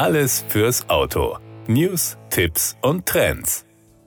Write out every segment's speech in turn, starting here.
Alles fürs Auto. News, Tipps und Trends.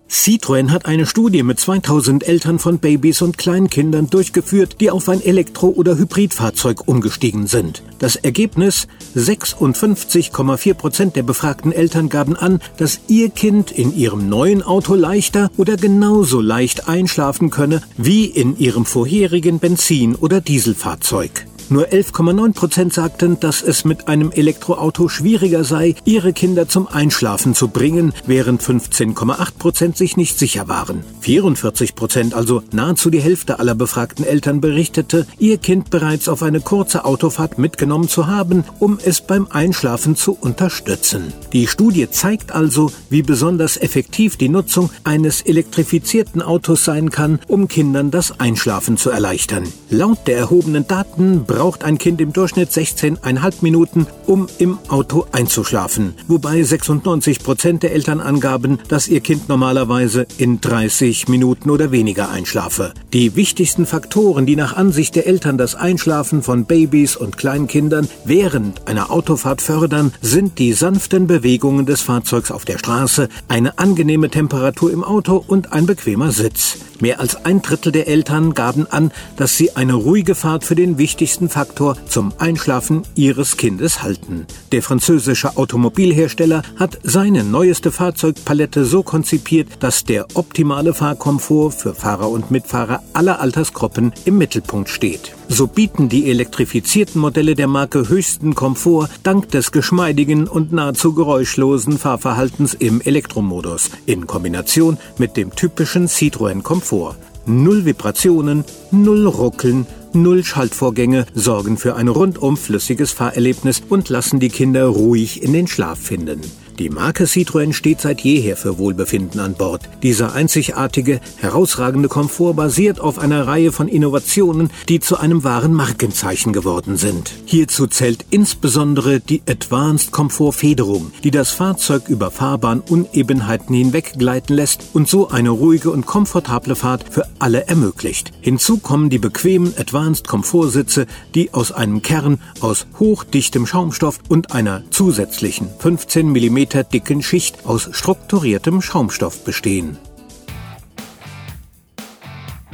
Citroën hat eine Studie mit 2000 Eltern von Babys und Kleinkindern durchgeführt, die auf ein Elektro- oder Hybridfahrzeug umgestiegen sind. Das Ergebnis? 56,4 Prozent der befragten Eltern gaben an, dass ihr Kind in ihrem neuen Auto leichter oder genauso leicht einschlafen könne wie in ihrem vorherigen Benzin- oder Dieselfahrzeug. Nur 11,9 Prozent sagten, dass es mit einem Elektroauto schwieriger sei, ihre Kinder zum Einschlafen zu bringen, während 15,8 Prozent sich nicht sicher waren. 44 Prozent, also nahezu die Hälfte aller befragten Eltern, berichtete, ihr Kind bereits auf eine kurze Autofahrt mitgenommen zu haben, um es beim Einschlafen zu unterstützen. Die Studie zeigt also, wie besonders effektiv die Nutzung eines elektrifizierten Autos sein kann, um Kindern das Einschlafen zu erleichtern. Laut der erhobenen Daten braucht ein Kind im Durchschnitt 16,5 Minuten, um im Auto einzuschlafen, wobei 96 Prozent der Eltern angaben, dass ihr Kind normalerweise in 30 Minuten oder weniger einschlafe. Die wichtigsten Faktoren, die nach Ansicht der Eltern das Einschlafen von Babys und Kleinkindern während einer Autofahrt fördern, sind die sanften Bewegungen des Fahrzeugs auf der Straße, eine angenehme Temperatur im Auto und ein bequemer Sitz. Mehr als ein Drittel der Eltern gaben an, dass sie eine ruhige Fahrt für den wichtigsten Faktor zum Einschlafen ihres Kindes halten. Der französische Automobilhersteller hat seine neueste Fahrzeugpalette so konzipiert, dass der optimale Fahrkomfort für Fahrer und Mitfahrer aller Altersgruppen im Mittelpunkt steht. So bieten die elektrifizierten Modelle der Marke höchsten Komfort dank des geschmeidigen und nahezu geräuschlosen Fahrverhaltens im Elektromodus in Kombination mit dem typischen Citroën Komfort. Null Vibrationen, null Ruckeln, null Schaltvorgänge sorgen für ein rundum flüssiges Fahrerlebnis und lassen die Kinder ruhig in den Schlaf finden. Die Marke Citroën steht seit jeher für Wohlbefinden an Bord. Dieser einzigartige, herausragende Komfort basiert auf einer Reihe von Innovationen, die zu einem wahren Markenzeichen geworden sind. Hierzu zählt insbesondere die Advanced Komfort Federung, die das Fahrzeug über Fahrbahnunebenheiten hinweg gleiten lässt und so eine ruhige und komfortable Fahrt für alle ermöglicht. Hinzu kommen die bequemen Advanced Komfortsitze, die aus einem Kern aus hochdichtem Schaumstoff und einer zusätzlichen 15 mm dicken Schicht aus strukturiertem Schaumstoff bestehen.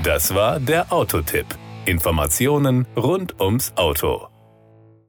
Das war der Autotipp. Informationen rund ums Auto.